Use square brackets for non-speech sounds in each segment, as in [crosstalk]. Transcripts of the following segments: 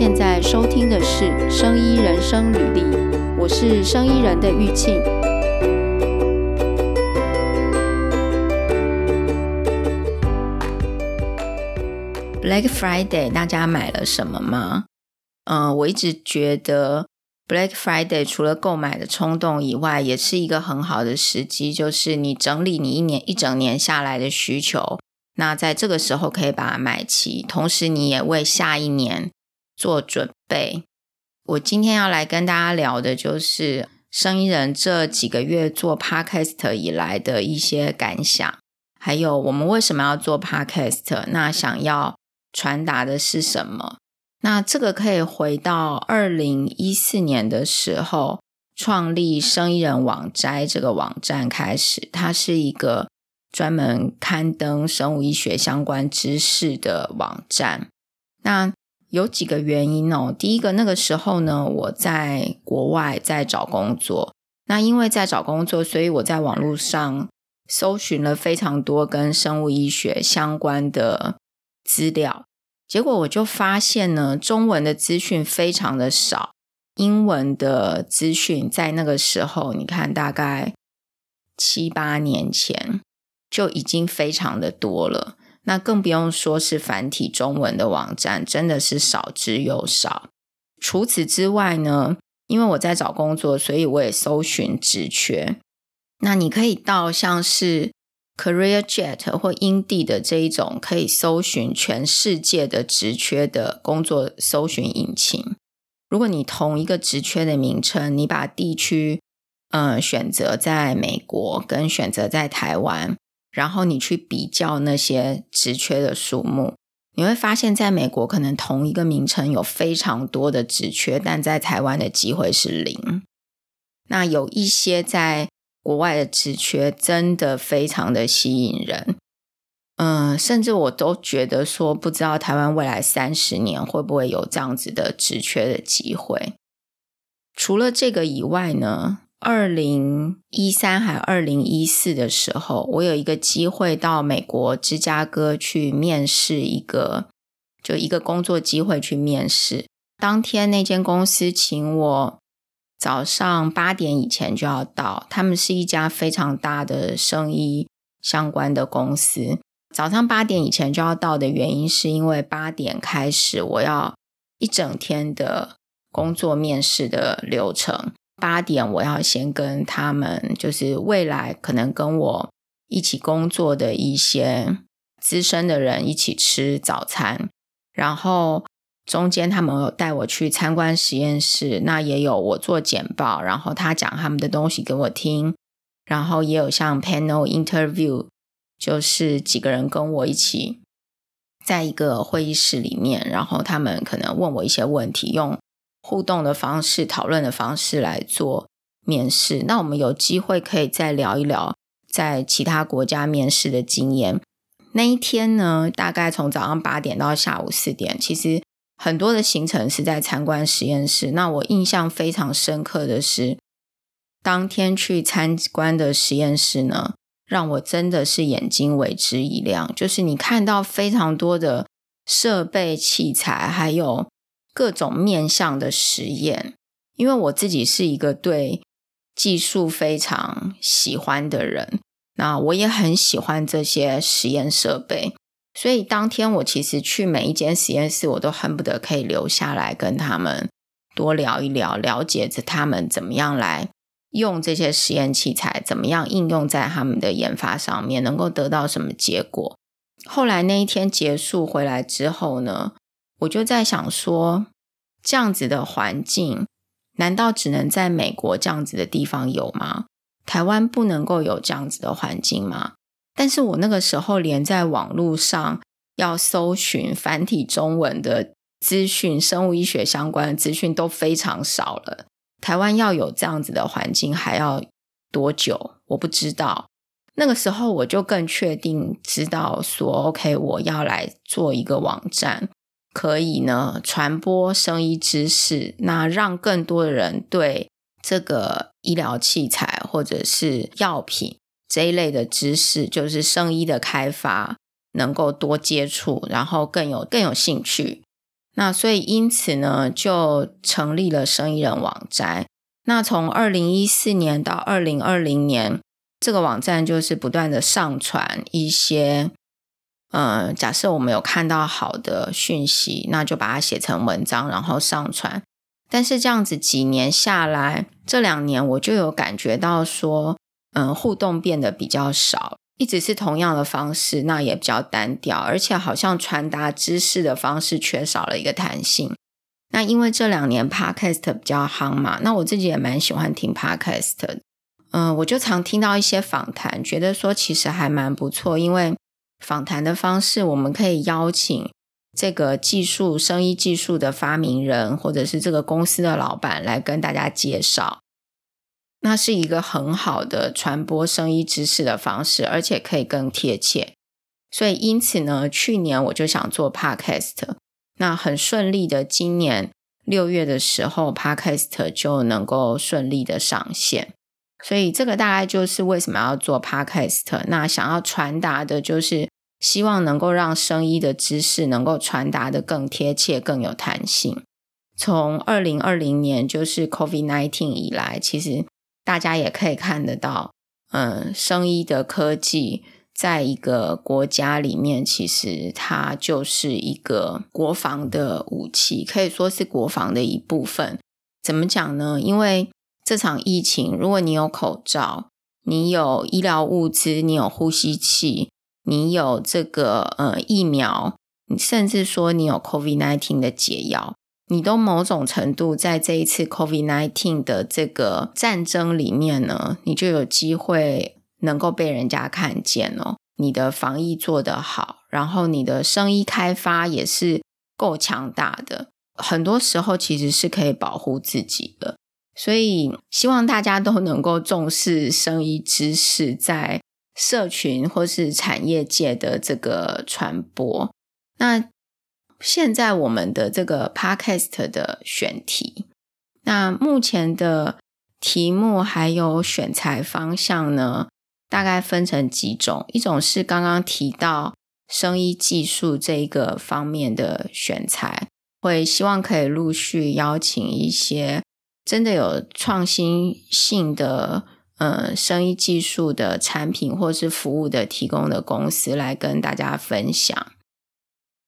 现在收听的是《生医人生履历》，我是生医人的玉庆。Black Friday，大家买了什么吗？嗯、我一直觉得 Black Friday 除了购买的冲动以外，也是一个很好的时机，就是你整理你一年一整年下来的需求。那在这个时候可以把它买齐，同时你也为下一年做准备。我今天要来跟大家聊的就是生意人这几个月做 Podcast 以来的一些感想，还有我们为什么要做 Podcast，那想要传达的是什么？那这个可以回到二零一四年的时候创立生意人网摘这个网站开始，它是一个。专门刊登生物医学相关知识的网站。那有几个原因哦。第一个，那个时候呢，我在国外在找工作。那因为在找工作，所以我在网络上搜寻了非常多跟生物医学相关的资料。结果我就发现呢，中文的资讯非常的少，英文的资讯在那个时候，你看大概七八年前。就已经非常的多了，那更不用说是繁体中文的网站，真的是少之又少。除此之外呢，因为我在找工作，所以我也搜寻职缺。那你可以到像是 CareerJet 或 Indeed 的这一种可以搜寻全世界的职缺的工作搜寻引擎。如果你同一个职缺的名称，你把地区嗯、呃、选择在美国跟选择在台湾。然后你去比较那些职缺的数目，你会发现在美国可能同一个名称有非常多的职缺，但在台湾的机会是零。那有一些在国外的职缺真的非常的吸引人，嗯，甚至我都觉得说，不知道台湾未来三十年会不会有这样子的职缺的机会。除了这个以外呢？二零一三还二零一四的时候，我有一个机会到美国芝加哥去面试一个，就一个工作机会去面试。当天那间公司请我早上八点以前就要到，他们是一家非常大的生意相关的公司。早上八点以前就要到的原因，是因为八点开始我要一整天的工作面试的流程。八点，我要先跟他们，就是未来可能跟我一起工作的一些资深的人一起吃早餐，然后中间他们有带我去参观实验室，那也有我做简报，然后他讲他们的东西给我听，然后也有像 panel interview，就是几个人跟我一起在一个会议室里面，然后他们可能问我一些问题，用。互动的方式、讨论的方式来做面试，那我们有机会可以再聊一聊在其他国家面试的经验。那一天呢，大概从早上八点到下午四点，其实很多的行程是在参观实验室。那我印象非常深刻的是，当天去参观的实验室呢，让我真的是眼睛为之一亮，就是你看到非常多的设备器材，还有。各种面向的实验，因为我自己是一个对技术非常喜欢的人，那我也很喜欢这些实验设备，所以当天我其实去每一间实验室，我都恨不得可以留下来跟他们多聊一聊，了解着他们怎么样来用这些实验器材，怎么样应用在他们的研发上面，能够得到什么结果。后来那一天结束回来之后呢，我就在想说，这样子的环境，难道只能在美国这样子的地方有吗？台湾不能够有这样子的环境吗？但是我那个时候连在网络上要搜寻繁体中文的资讯，生物医学相关的资讯都非常少了。台湾要有这样子的环境还要多久？我不知道。那个时候我就更确定知道说，OK，我要来做一个网站，可以呢传播生医知识，那让更多的人对这个医疗器材或者是药品这一类的知识，就是生医的开发，能够多接触，然后更有更有兴趣。那所以因此呢，就成立了生医人网站。那从二零一四年到二零二零年，这个网站就是不断的上传一些，嗯，假设我们有看到好的讯息，那就把它写成文章，然后上传。但是这样子几年下来，这两年我就有感觉到说，嗯、互动变得比较少，一直是同样的方式，那也比较单调，而且好像传达知识的方式缺少了一个弹性。那因为这两年 Podcast 比较夯嘛，那我自己也蛮喜欢听 Podcast，嗯、我就常听到一些访谈，觉得说其实还蛮不错，因为访谈的方式我们可以邀请。这个技术、生医技术的发明人，或者是这个公司的老板来跟大家介绍，那是一个很好的传播生医知识的方式，而且可以更贴切。所以，因此呢，去年我就想做 Podcast，那很顺利的，今年六月的时候，Podcast 就能够顺利的上线。所以，这个大概就是为什么要做 Podcast。那想要传达的就是。希望能够让生医的知识能够传达得更贴切、更有弹性。从二零二零年就是 COVID-19 以来，其实大家也可以看得到，嗯，生医的科技在一个国家里面，其实它就是一个国防的武器，可以说是国防的一部分。怎么讲呢？因为这场疫情，如果你有口罩，你有医疗物资，你有呼吸器。你有这个呃疫苗，你甚至说你有 COVID-19 的解药，你都某种程度在这一次 COVID-19 的这个战争里面呢，你就有机会能够被人家看见哦。你的防疫做得好，然后你的生意开发也是够强大的，很多时候其实是可以保护自己的。所以希望大家都能够重视生医知识在。社群或是产业界的这个传播，那现在我们的这个 podcast 的选题，那目前的题目还有选材方向呢，大概分成几种，一种是刚刚提到生医技术这一个方面的选材，会希望可以陆续邀请一些真的有创新性的。呃，生意技术的产品或是服务的提供的公司来跟大家分享。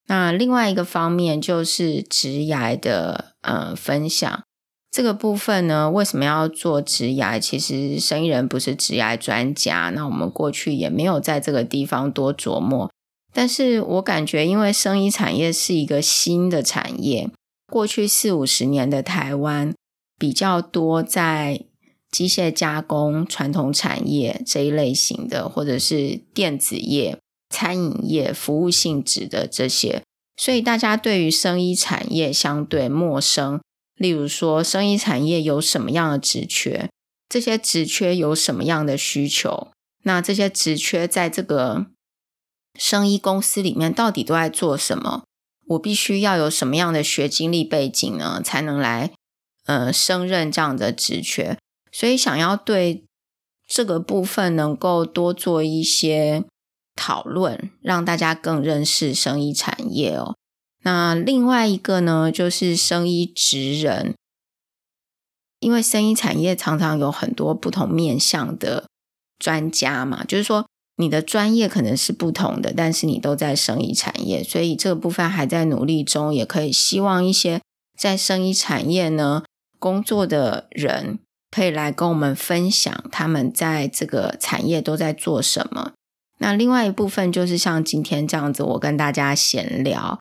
那另外一个方面就是职涯的呃分享。这个部分呢，为什么要做职涯？其实生意人不是职涯专家，那我们过去也没有在这个地方多琢磨。但是我感觉，因为生意产业是一个新的产业，过去四五十年的台湾比较多在。机械加工、传统产业这一类型的，或者是电子业、餐饮业、服务性质的这些，所以大家对于生医产业相对陌生。例如说，生医产业有什么样的职缺？这些职缺有什么样的需求？那这些职缺在这个生医公司里面到底都在做什么？我必须要有什么样的学经历背景呢，才能来呃升任这样的职缺？所以，想要对这个部分能够多做一些讨论，让大家更认识生医产业哦。那另外一个呢，就是生医职人，因为生医产业常常有很多不同面向的专家嘛，就是说你的专业可能是不同的，但是你都在生医产业，所以这个部分还在努力中，也可以希望一些在生医产业呢工作的人。可以来跟我们分享他们在这个产业都在做什么。那另外一部分就是像今天这样子，我跟大家闲聊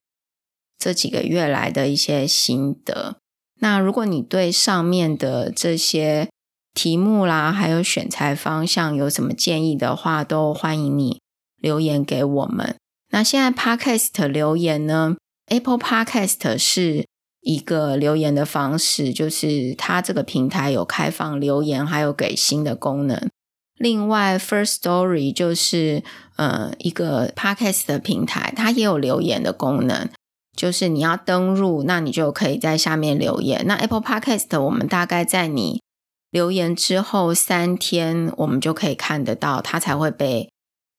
这几个月来的一些心得。那如果你对上面的这些题目啦，还有选材方向有什么建议的话，都欢迎你留言给我们。那现在 Podcast 留言呢，Apple Podcast 是。一个留言的方式，就是它这个平台有开放留言，还有给新的功能。另外，First Story 就是呃一个 Podcast 的平台，它也有留言的功能，就是你要登入，那你就可以在下面留言。那 Apple Podcast 我们大概在你留言之后三天，我们就可以看得到，它才会被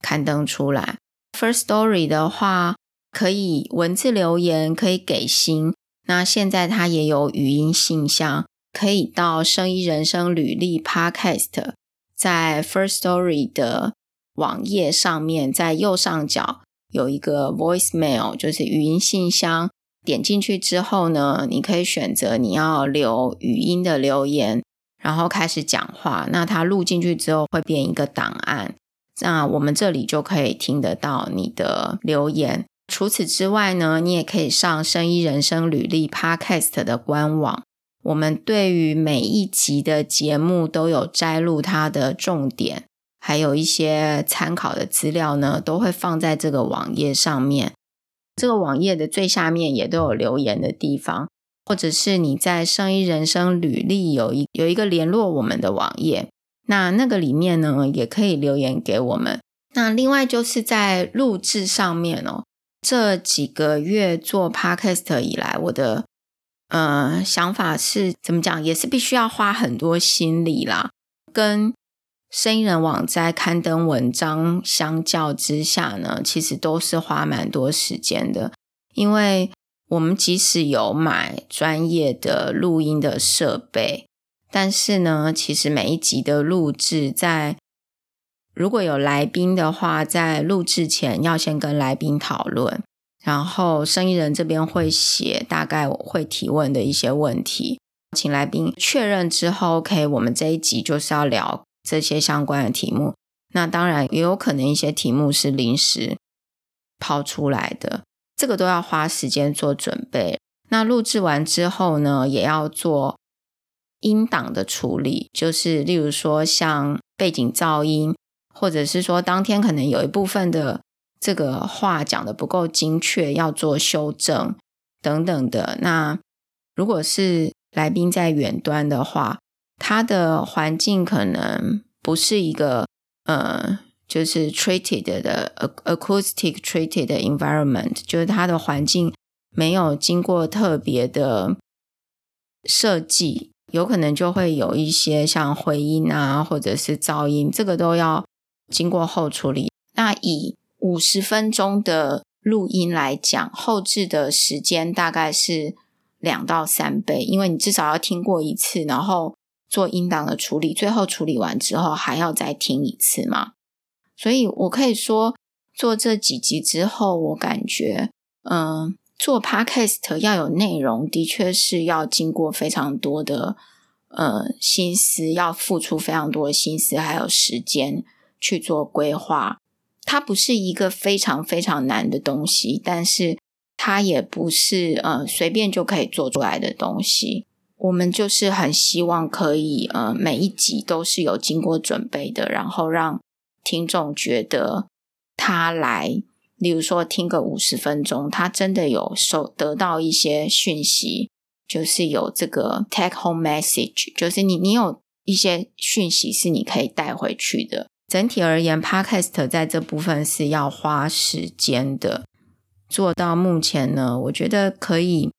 刊登出来。First Story 的话，可以文字留言，可以给星。那现在它也有语音信箱，可以到生意人生履历 Podcast，在 First Story 的网页上面，在右上角有一个 Voicemail，就是语音信箱。点进去之后呢，你可以选择你要留语音的留言，然后开始讲话。那它录进去之后会变一个档案，那我们这里就可以听得到你的留言。除此之外呢，你也可以上生医人生履历 Podcast 的官网。我们对于每一集的节目都有摘录它的重点，还有一些参考的资料呢，都会放在这个网页上面。这个网页的最下面也都有留言的地方，或者是你在生医人生履历有一有一个联络我们的网页，那那个里面呢也可以留言给我们。那另外就是在录制上面哦，这几个月做 Podcast 以来，我的呃想法是怎么讲，也是必须要花很多心力啦，跟。生医人网在刊登文章相较之下呢，其实都是花蛮多时间的。因为我们即使有买专业的录音的设备，但是呢，其实每一集的录制，在如果有来宾的话，在录制前要先跟来宾讨论，然后生意人这边会写大概我会提问的一些问题，请来宾确认之后，OK，我们这一集就是要聊。这些相关的题目，那当然也有可能一些题目是临时抛出来的，这个都要花时间做准备。那录制完之后呢，也要做音档的处理，就是例如说像背景噪音，或者是说当天可能有一部分的这个话讲的不够精确，要做修正等等的。那如果是来宾在远端的话，它的环境可能不是一个呃，就是 treated 的 acoustic treated environment，就是它的环境没有经过特别的设计，有可能就会有一些像回音啊，或者是噪音，这个都要经过后处理。那以五十分钟的录音来讲，后置的时间大概是两到三倍，因为你至少要听过一次，然后。做音档的处理，最后处理完之后还要再听一次嘛？所以我可以说，做这几集之后，我感觉，嗯，做 Podcast 要有内容，的确是要经过非常多的，呃，心思，要付出非常多的心思，还有时间去做规划。它不是一个非常非常难的东西，但是它也不是，呃，随便就可以做出来的东西。我们就是很希望可以，呃，每一集都是有经过准备的，然后让听众觉得他来，例如说听个五十分钟，他真的有收得到一些讯息，就是有这个 take home message，就是你你有一些讯息是你可以带回去的。整体而言，Podcast 在这部分是要花时间的，做到目前呢，我觉得可以。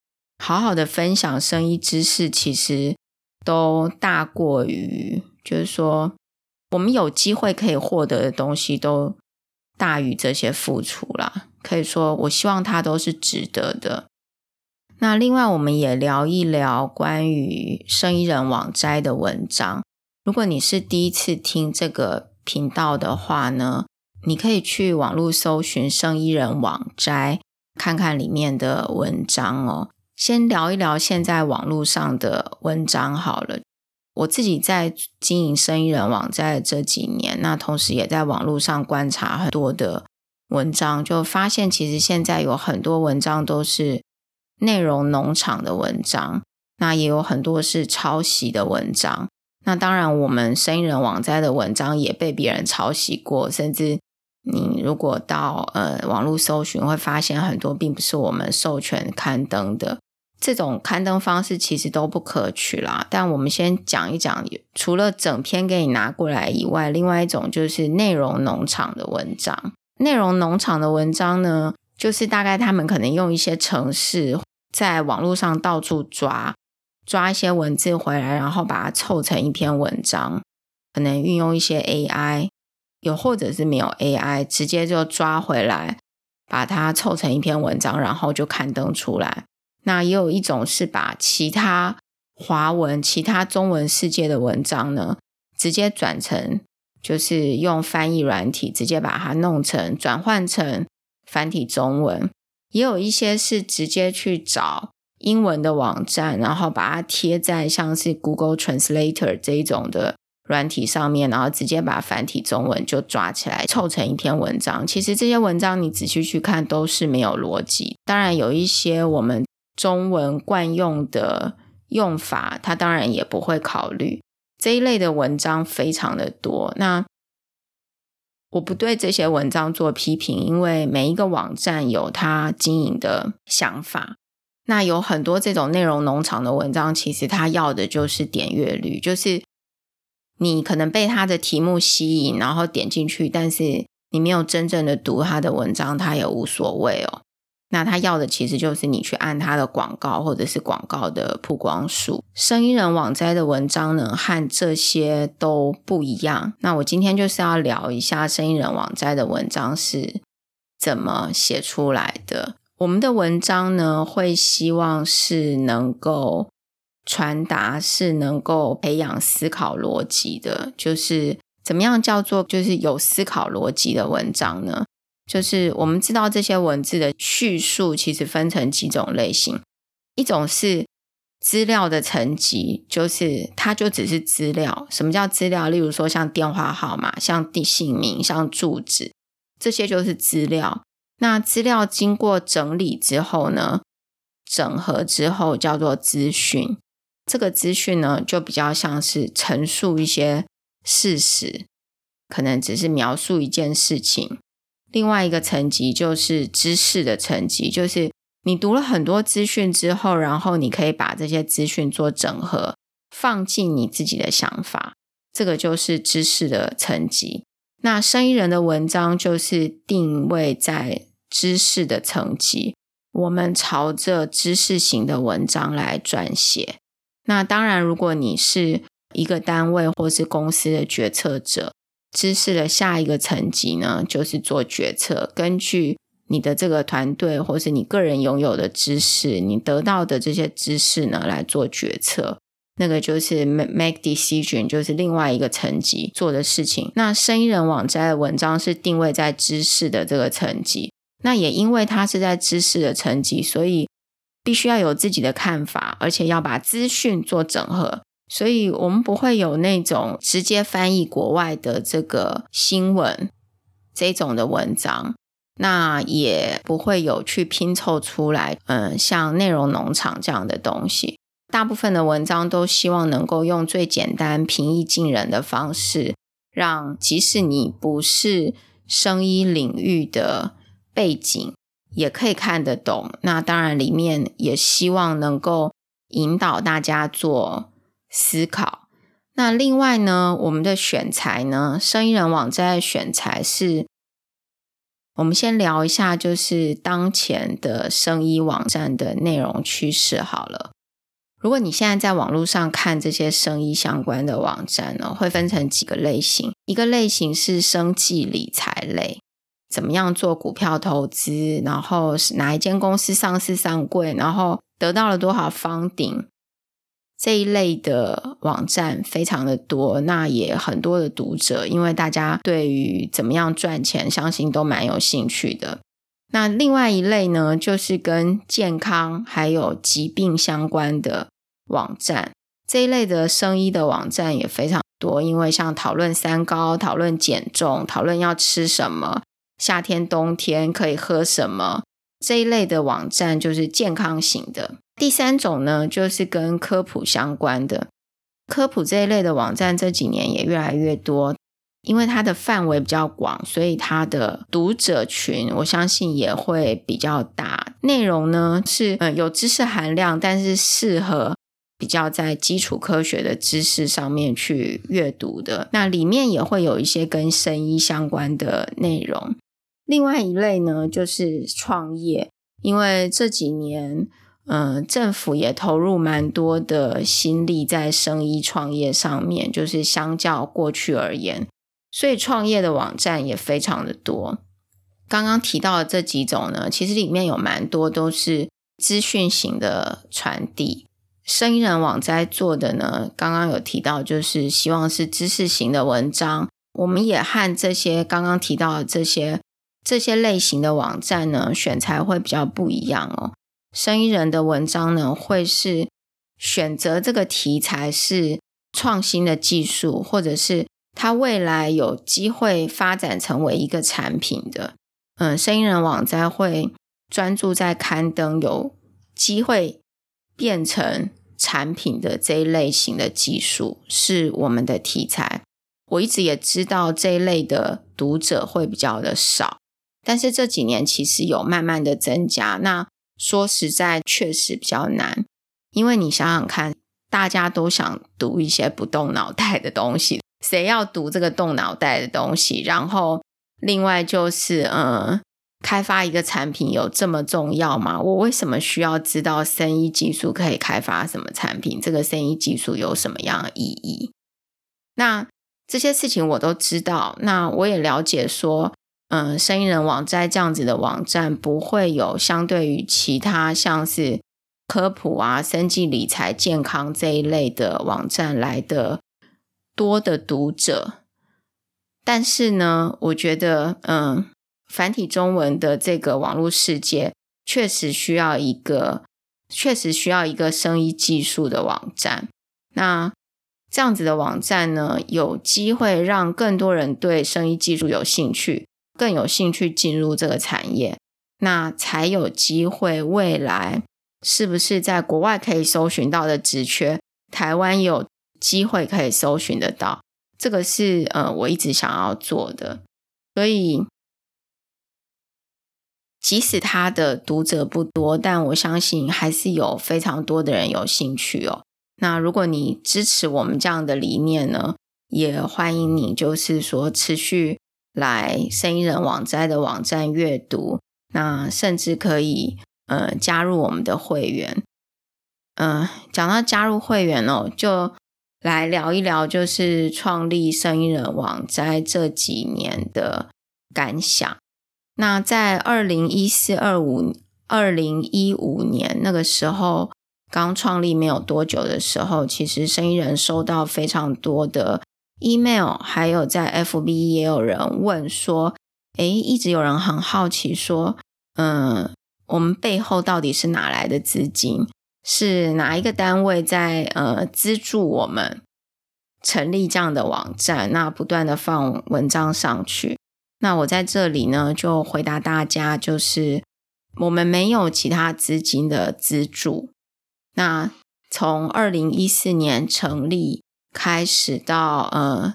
好好的分享生意知识，其实都大过于，就是说，我们有机会可以获得的东西，都大于这些付出啦。可以说，我希望它都是值得的。那另外，我们也聊一聊关于生意人网摘的文章。如果你是第一次听这个频道的话呢，你可以去网络搜寻生意人网摘，看看里面的文章哦。先聊一聊现在网络上的文章好了。我自己在经营生意人网摘的这几年，那同时也在网络上观察很多的文章，就发现其实现在有很多文章都是内容农场的文章，那也有很多是抄袭的文章。那当然，我们生意人网站的文章也被别人抄袭过，甚至你如果到呃网络搜寻，会发现很多并不是我们授权刊登的。这种刊登方式其实都不可取啦，但我们先讲一讲，除了整篇给你拿过来以外，另外一种就是内容农场的文章。内容农场的文章呢，就是大概他们可能用一些程式，在网络上到处抓，抓一些文字回来，然后把它凑成一篇文章，可能运用一些 AI，有或者是没有 AI，直接就抓回来，把它凑成一篇文章，然后就刊登出来。那也有一种是把其他华文、其他中文世界的文章呢，直接转成，就是用翻译软体直接把它弄成转换成繁体中文。也有一些是直接去找英文的网站，然后把它贴在像是 Google Translator 这一种的软体上面，然后直接把繁体中文就抓起来凑成一篇文章。其实这些文章你仔细去看都是没有逻辑。当然有一些我们中文惯用的用法，它当然也不会考虑。这一类的文章非常的多。那我不对这些文章做批评，因为每一个网站有它经营的想法。那有很多这种内容农场的文章，其实它要的就是点阅率，就是你可能被它的题目吸引，然后点进去，但是你没有真正的读它的文章，它也无所谓哦。那他要的其实就是你去按他的广告，或者是广告的曝光数。生意人网摘的文章呢，和这些都不一样。那我今天就是要聊一下生意人网摘的文章是怎么写出来的。我们的文章呢，会希望是能够传达，是能够培养思考逻辑的。就是怎么样叫做就是有思考逻辑的文章呢？就是我们知道这些文字的叙述其实分成几种类型，一种是资料的层级，就是它就只是资料。什么叫资料？例如说像电话号码、像地姓名、像住址，这些就是资料。那资料经过整理之后呢，整合之后叫做资讯。这个资讯呢，就比较像是陈述一些事实，可能只是描述一件事情。另外一个层级就是知识的层级，就是你读了很多资讯之后，然后你可以把这些资讯做整合，放进你自己的想法，这个就是知识的层级。那生意人的文章就是定位在知识的层级，我们朝着知识型的文章来撰写。那当然，如果你是一个单位或是公司的决策者。知识的下一个层级呢，就是做决策。根据你的这个团队或是你个人拥有的知识，你得到的这些知识呢，来做决策。那个就是 make decision，就是另外一个层级做的事情。那生意人网站的文章是定位在知识的这个层级。那也因为它是在知识的层级，所以必须要有自己的看法，而且要把资讯做整合。所以我们不会有那种直接翻译国外的这个新闻这种的文章，那也不会有去拼凑出来，嗯，像内容农场这样的东西。大部分的文章都希望能够用最简单、平易近人的方式，让即使你不是生医领域的背景，也可以看得懂。那当然，里面也希望能够引导大家做。思考。那另外呢，我们的选材呢，生意人网站的选材是，我们先聊一下，就是当前的生意网站的内容趋势好了。如果你现在在网络上看这些生意相关的网站呢，会分成几个类型。一个类型是生计理财类，怎么样做股票投资，然后是哪一间公司上市上柜，然后得到了多少 funding。这一类的网站非常的多，那也很多的读者，因为大家对于怎么样赚钱，相信都蛮有兴趣的。那另外一类呢，就是跟健康还有疾病相关的网站，这一类的生医的网站也非常多，因为像讨论三高、讨论减重、讨论要吃什么、夏天冬天可以喝什么，这一类的网站就是健康型的。第三种呢，就是跟科普相关的科普这一类的网站，这几年也越来越多，因为它的范围比较广，所以它的读者群我相信也会比较大。内容呢是嗯有知识含量，但是适合比较在基础科学的知识上面去阅读的。那里面也会有一些跟生医相关的内容。另外一类呢，就是创业，因为这几年。嗯，政府也投入蛮多的心力在生意创业上面，就是相较过去而言，所以创业的网站也非常的多。刚刚提到的这几种呢，其实里面有蛮多都是资讯型的传递。生意人网摘做的呢，刚刚有提到，就是希望是知识型的文章。我们也和这些刚刚提到的这些这些类型的网站呢，选材会比较不一样哦。生意人的文章呢，会是选择这个题材是创新的技术，或者是它未来有机会发展成为一个产品的。嗯，生意人网站会专注在刊登有机会。变成产品的这一类型的技术是我们的题材。我一直也知道这一类的读者会比较的少，但是这几年其实有慢慢的增加。那说实在，确实比较难，因为你想想看，大家都想读一些不动脑袋的东西，谁要读这个动脑袋的东西？然后另外就是，嗯。开发一个产品有这么重要吗？我为什么需要知道生医技术可以开发什么产品？这个生医技术有什么样的意义？那这些事情我都知道。那我也了解说，嗯，生意人网站这样子的网站不会有相对于其他像是科普啊、生计理财、健康这一类的网站来的多的读者。但是呢，我觉得，嗯。繁体中文的这个网络世界，确实需要一个，确实需要一个生意技术的网站。那这样子的网站呢，有机会让更多人对生意技术有兴趣，更有兴趣进入这个产业，那才有机会未来是不是在国外可以搜寻到的职缺，台湾有机会可以搜寻得到。这个是呃，我一直想要做的，所以。即使他的读者不多，但我相信还是有非常多的人有兴趣哦。那如果你支持我们这样的理念呢，也欢迎你，就是说持续来生意人网站的网站阅读，那甚至可以呃加入我们的会员。嗯、讲到加入会员哦，就来聊一聊，就是创立生意人网站这几年的感想。那在二零一四、二五、二零一五年那个时候，刚创立没有多久的时候，其实生意人收到非常多的 email，还有在 FB 也有人问说，诶，一直有人很好奇说，嗯，我们背后到底是哪来的资金？是哪一个单位在呃资助我们成立这样的网站？那不断的放文章上去。那我在这里呢，就回答大家，就是我们没有其他资金的资助。那从二零一四年成立开始到呃，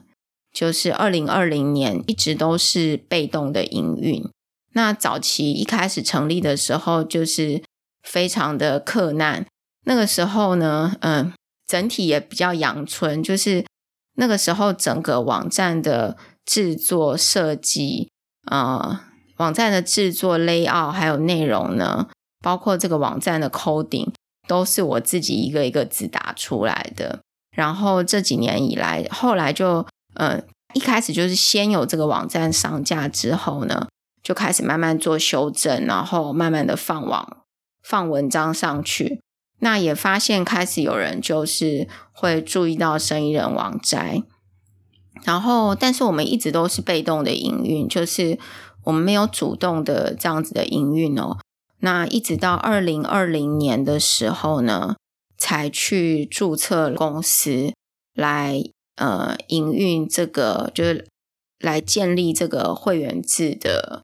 就是二零二零年，一直都是被动的营运。那早期一开始成立的时候，就是非常的克难。那个时候呢，嗯、整体也比较阳春，就是那个时候整个网站的。制作设计，呃，网站的制作 layout 还有内容呢，包括这个网站的 coding，都是我自己一个一个字打出来的。然后这几年以来，后来就，呃，一开始就是先有这个网站上架之后呢，就开始慢慢做修正，然后慢慢的放网放文章上去。那也发现开始有人就是会注意到生意人网摘。然后，但是我们一直都是被动的营运，就是我们没有主动的这样子的营运哦。那一直到二零二零年的时候呢，才去注册公司来呃营运这个，就是来建立这个会员制的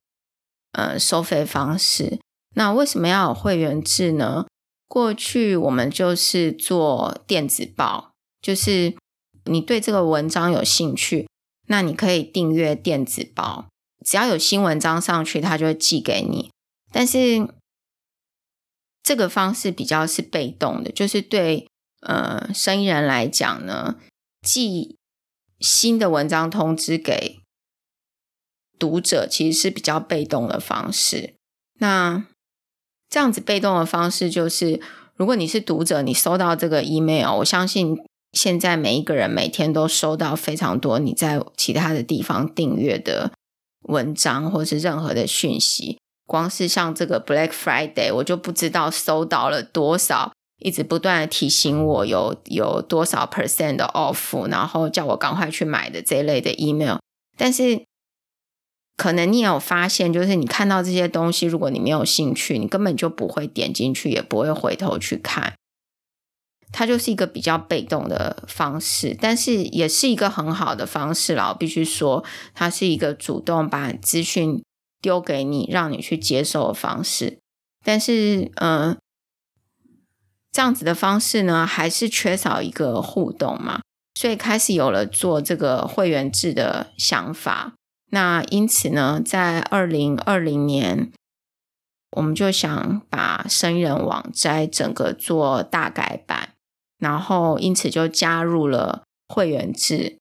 呃收费方式。那为什么要有会员制呢？过去我们就是做电子报，就是。你对这个文章有兴趣，那你可以订阅电子报，只要有新文章上去，它就会寄给你。但是这个方式比较是被动的，就是对呃生意人来讲呢，寄新的文章通知给读者，其实是比较被动的方式。那这样子被动的方式，就是如果你是读者，你收到这个 email，我相信。现在每一个人每天都收到非常多你在其他的地方订阅的文章，或是任何的讯息。光是像这个 Black Friday，我就不知道收到了多少，一直不断的提醒我有有多少 percent 的 off，然后叫我赶快去买的这一类的 email。但是可能你也有发现，就是你看到这些东西，如果你没有兴趣，你根本就不会点进去，也不会回头去看。它就是一个比较被动的方式，但是也是一个很好的方式啦。我必须说，它是一个主动把资讯丢给你，让你去接受的方式。但是，嗯、呃，这样子的方式呢，还是缺少一个互动嘛，所以开始有了做这个会员制的想法。那因此呢，在二零二零年，我们就想把生人网摘整个做大改版。然后，因此就加入了会员制。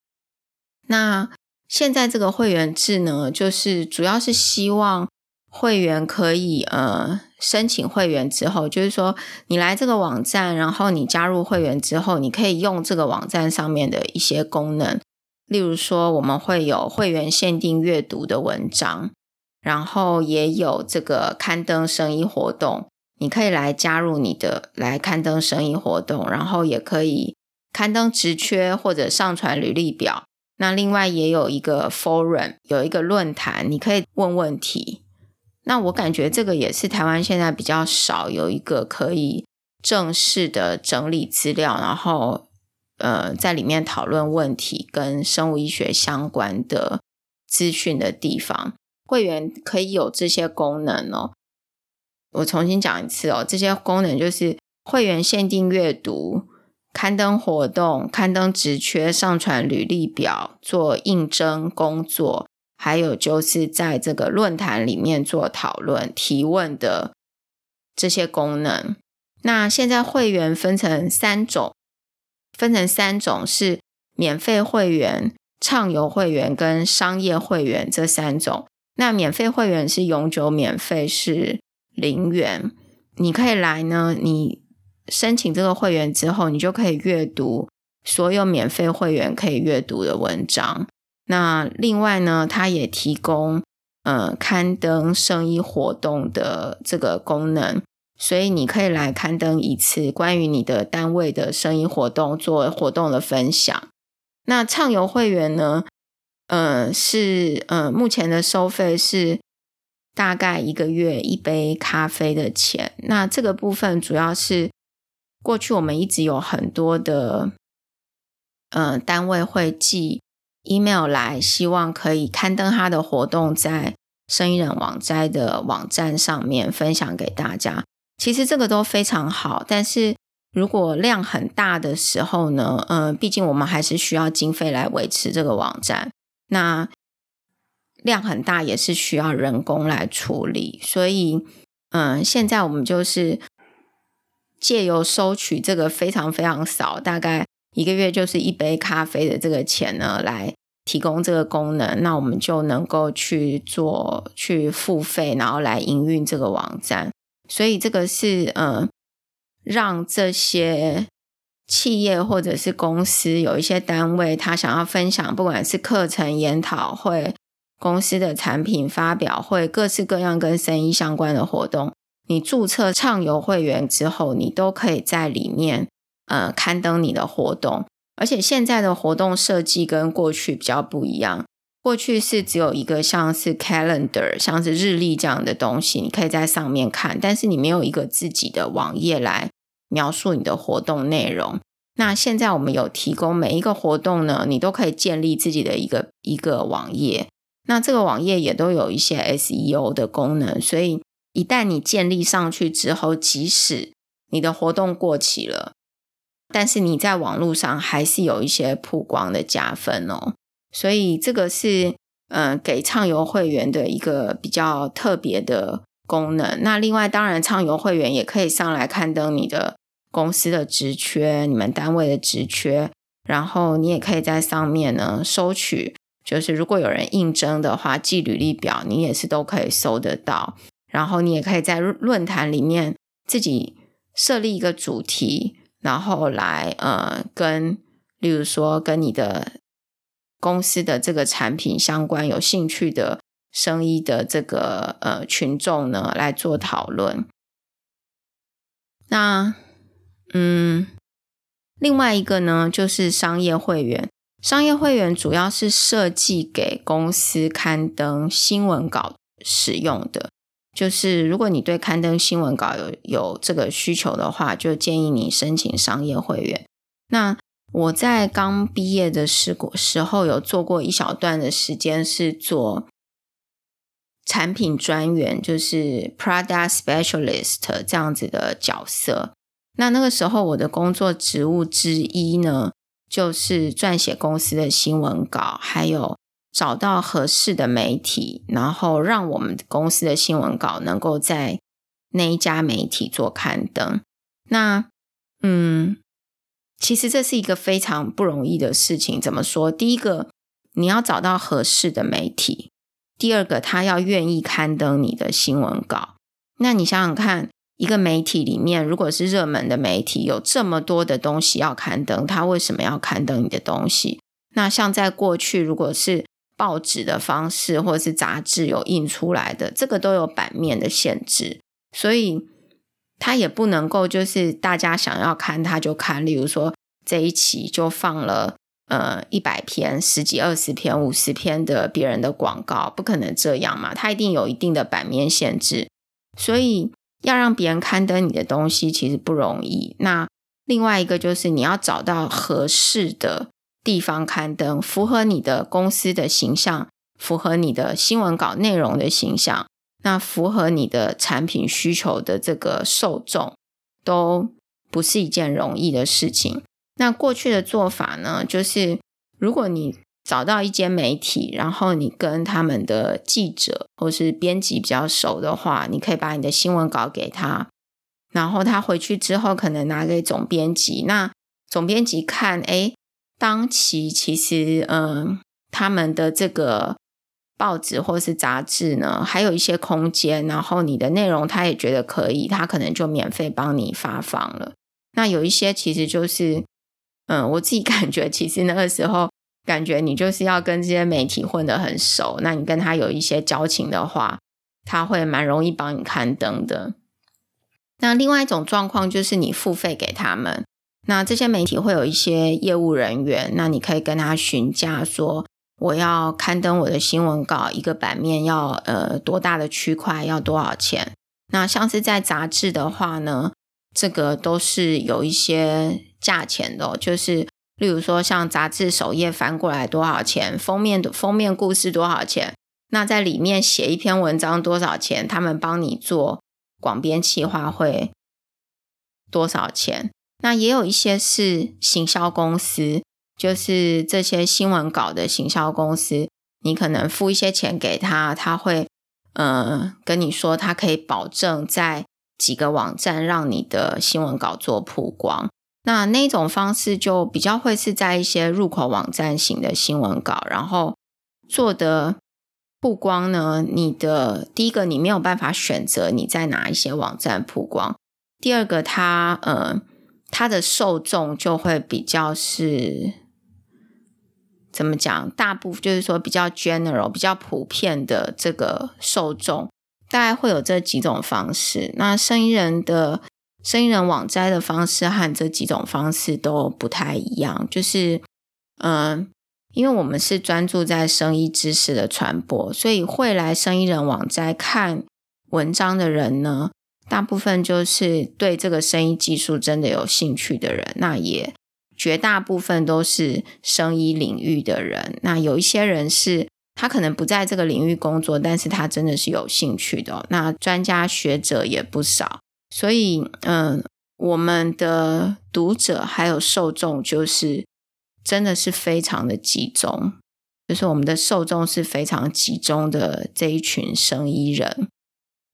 那现在这个会员制呢，就是主要是希望会员可以呃申请会员之后，就是说你来这个网站，然后你加入会员之后，你可以用这个网站上面的一些功能，例如说我们会有会员限定阅读的文章，然后也有这个刊登生意活动。你可以来加入你的来刊登生意活动，然后也可以刊登职缺或者上传履历表。那另外也有一个 forum，有一个论坛，你可以问问题。那我感觉这个也是台湾现在比较少有一个可以正式的整理资料，然后呃在里面讨论问题跟生物医学相关的资讯的地方。会员可以有这些功能哦。我重新讲一次哦，这些功能就是会员限定阅读、刊登活动、刊登职缺、上传履历表、做应征工作，还有就是在这个论坛里面做讨论、提问的这些功能。那现在会员分成三种，分成三种是免费会员、畅游会员跟商业会员这三种。那免费会员是永久免费，是。零元，你可以来呢。你申请这个会员之后，你就可以阅读所有免费会员可以阅读的文章。那另外呢，它也提供呃刊登生意活动的这个功能，所以你可以来刊登一次关于你的单位的生意活动，做活动的分享。那畅游会员呢，呃，是呃目前的收费是。大概一个月一杯咖啡的钱，那这个部分主要是过去我们一直有很多的，呃，单位会寄 email 来，希望可以刊登他的活动在生意人网摘的网站上面分享给大家。其实这个都非常好，但是如果量很大的时候呢，呃，毕竟我们还是需要经费来维持这个网站。那量很大，也是需要人工来处理，所以，嗯，现在我们就是借由收取这个非常非常少，大概一个月就是一杯咖啡的这个钱呢，来提供这个功能，那我们就能够去做去付费，然后来营运这个网站。所以这个是嗯，让这些企业或者是公司有一些单位，他想要分享，不管是课程、研讨会。公司的产品发表会，各式各样跟生意相关的活动，你注册畅游会员之后，你都可以在里面呃刊登你的活动。而且现在的活动设计跟过去比较不一样，过去是只有一个像是 calendar，像是日历这样的东西，你可以在上面看，但是你没有一个自己的网页来描述你的活动内容。那现在我们有提供每一个活动呢，你都可以建立自己的一个一个网页。那这个网页也都有一些 SEO 的功能，所以一旦你建立上去之后，即使你的活动过期了，但是你在网络上还是有一些曝光的加分哦。所以这个是嗯、给畅游会员的一个比较特别的功能。那另外，当然畅游会员也可以上来刊登你的公司的职缺、你们单位的职缺，然后你也可以在上面呢收取。就是如果有人应征的话，寄履历表你也是都可以收得到。然后你也可以在论坛里面自己设立一个主题，然后来呃跟，例如说跟你的公司的这个产品相关有兴趣的生意的这个呃群众呢来做讨论。那嗯，另外一个呢就是商业会员。商业会员主要是设计给公司刊登新闻稿使用的。就是如果你对刊登新闻稿有有这个需求的话，就建议你申请商业会员。那我在刚毕业的时时候有做过一小段的时间是做产品专员，就是 Product Specialist 这样子的角色。那那个时候我的工作职务之一呢，就是撰写公司的新闻稿，还有找到合适的媒体，然后让我们公司的新闻稿能够在那一家媒体做刊登。那，嗯，其实这是一个非常不容易的事情。怎么说？第一个，你要找到合适的媒体；第二个，他要愿意刊登你的新闻稿。那你想想看。一个媒体里面，如果是热门的媒体，有这么多的东西要刊登，他为什么要刊登你的东西？那像在过去，如果是报纸的方式或者是杂志有印出来的，这个都有版面的限制，所以他也不能够就是大家想要看他就看。例如说这一期就放了呃一百篇、十几、二十篇、五十篇的别人的广告，不可能这样嘛？他一定有一定的版面限制，所以。要让别人刊登你的东西，其实不容易。那另外一个就是你要找到合适的地方刊登，符合你的公司的形象，符合你的新闻稿内容的形象，那符合你的产品需求的这个受众，都不是一件容易的事情。那过去的做法呢，就是如果你找到一间媒体，然后你跟他们的记者或是编辑比较熟的话，你可以把你的新闻稿给他，然后他回去之后可能拿给总编辑。那总编辑看，哎，当期其实，嗯，他们的这个报纸或是杂志呢，还有一些空间，然后你的内容他也觉得可以，他可能就免费帮你发放了。那有一些其实就是，嗯，我自己 [laughs] 感觉，其实那个时候。感觉你就是要跟这些媒体混得很熟，那你跟他有一些交情的话，他会蛮容易帮你刊登的。那另外一种状况就是你付费给他们，那这些媒体会有一些业务人员，那你可以跟他询价说，我要刊登我的新闻稿，一个版面要呃多大的区块，要多少钱？那像是在杂志的话呢，这个都是有一些价钱的，就是。例如说，像杂志首页翻过来多少钱？封面的封面故事多少钱？那在里面写一篇文章多少钱？他们帮你做广编企划会多少钱？那也有一些是行销公司，就是这些新闻稿的行销公司，你可能付一些钱给他，他会呃跟你说，他可以保证在几个网站让你的新闻稿做曝光。那那种方式就比较会是在一些入口网站型的新闻稿，然后做的曝光呢，你的第一个你没有办法选择你在哪一些网站曝光，第二个它呃它的受众就会比较是怎么讲？大部分就是说比较 general、比较普遍的这个受众，大概会有这几种方式。那生意人的。生意人网摘的方式和这几种方式都不太一样，就是，嗯、因为我们是专注在生意知识的传播，所以会来生意人网摘看文章的人呢，大部分就是对这个生医技术真的有兴趣的人，那也绝大部分都是生医领域的人。那有一些人是他可能不在这个领域工作，但是他真的是有兴趣的。那专家学者也不少。所以，嗯，我们的读者还有受众，就是真的是非常的集中，就是我们的受众是非常集中的这一群生医人。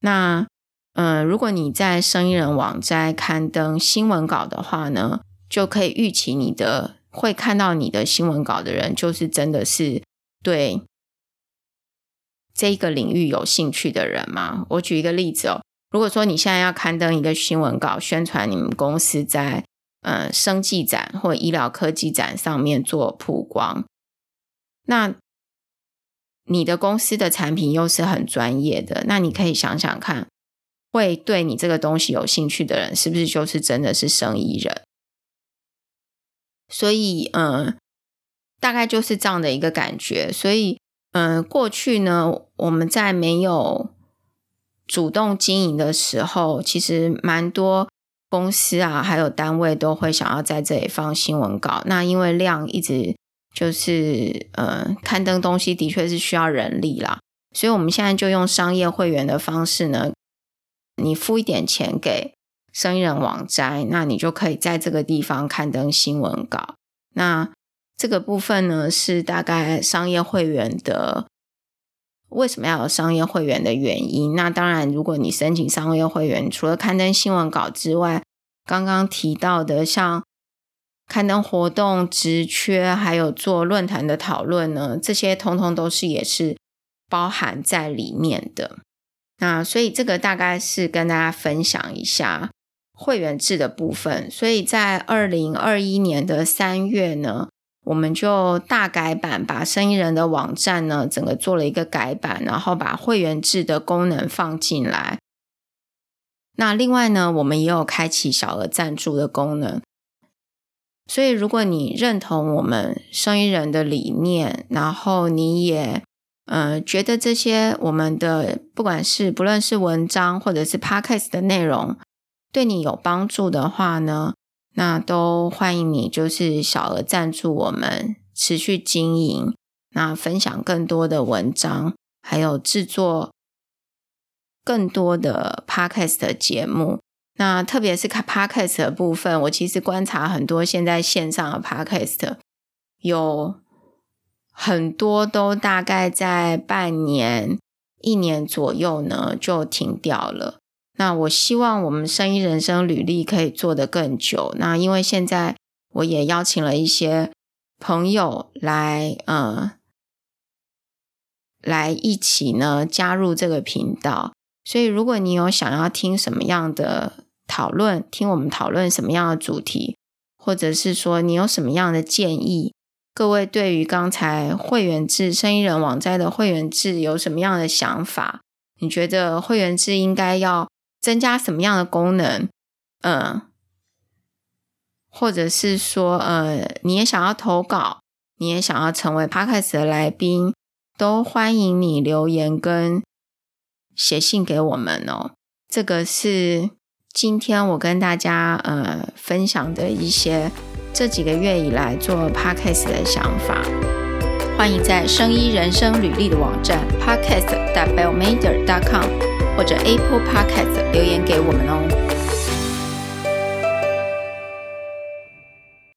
那，嗯，如果你在生意人网站刊登新闻稿的话呢，就可以预期你的会看到你的新闻稿的人，就是真的是对这个领域有兴趣的人嘛。我举一个例子哦。如果说你现在要刊登一个新闻稿，宣传你们公司在呃生技展或医疗科技展上面做曝光，那你的公司的产品又是很专业的，那你可以想想看，会对你这个东西有兴趣的人，是不是就是真的是生意人？所以，嗯，大概就是这样的一个感觉。所以，嗯，过去呢，我们在没有主动经营的时候，其实蛮多公司啊，还有单位都会想要在这里放新闻稿。那因为量一直。就是呃，刊登东西的确是需要人力啦，所以我们现在就用商业会员的方式呢，你付一点钱给生意人网摘，那你就可以在这个地方刊登新闻稿。那这个部分呢，是大概商业会员的为什么要有商业会员的原因。那当然，如果你申请商业会员，除了刊登新闻稿之外，刚刚提到的像。刊登活动、职缺，还有做论坛的讨论呢，这些通通都是也是包含在里面的。那所以这个大概是跟大家分享一下会员制的部分。所以在二零二一年的三月呢，我们就大改版，把生意人的网站呢整个做了一个改版，然后把会员制的功能放进来。那另外呢，我们也有开启小额赞助的功能。所以，如果你认同我们生意人的理念，然后你也呃觉得这些我们的不管是不论是文章或者是 podcast 的内容对你有帮助的话呢，那都欢迎你就是小额赞助我们持续经营，那分享更多的文章，还有制作更多的 podcast 的节目。那特别是看 Podcast 的部分，我其实观察很多现在线上的 Podcast，有很多都大概在半年、一年左右呢就停掉了。那我希望我们生意人生履历可以做得更久。那因为现在我也邀请了一些朋友来，呃，来一起呢加入这个频道。所以如果你有想要听什么样的，讨论，听我们讨论什么样的主题，或者是说你有什么样的建议？各位对于刚才会员制生意人网站的会员制有什么样的想法？你觉得会员制应该要增加什么样的功能？嗯，或者是说，呃，你也想要投稿，你也想要成为 Podcast 的来宾，都欢迎你留言跟写信给我们哦。这个是。今天我跟大家呃分享的一些这几个月以来做 podcast 的想法，欢迎在生医人生履历的网站 podcast.biomeder.com 或者 Apple Podcast 留言给我们哦。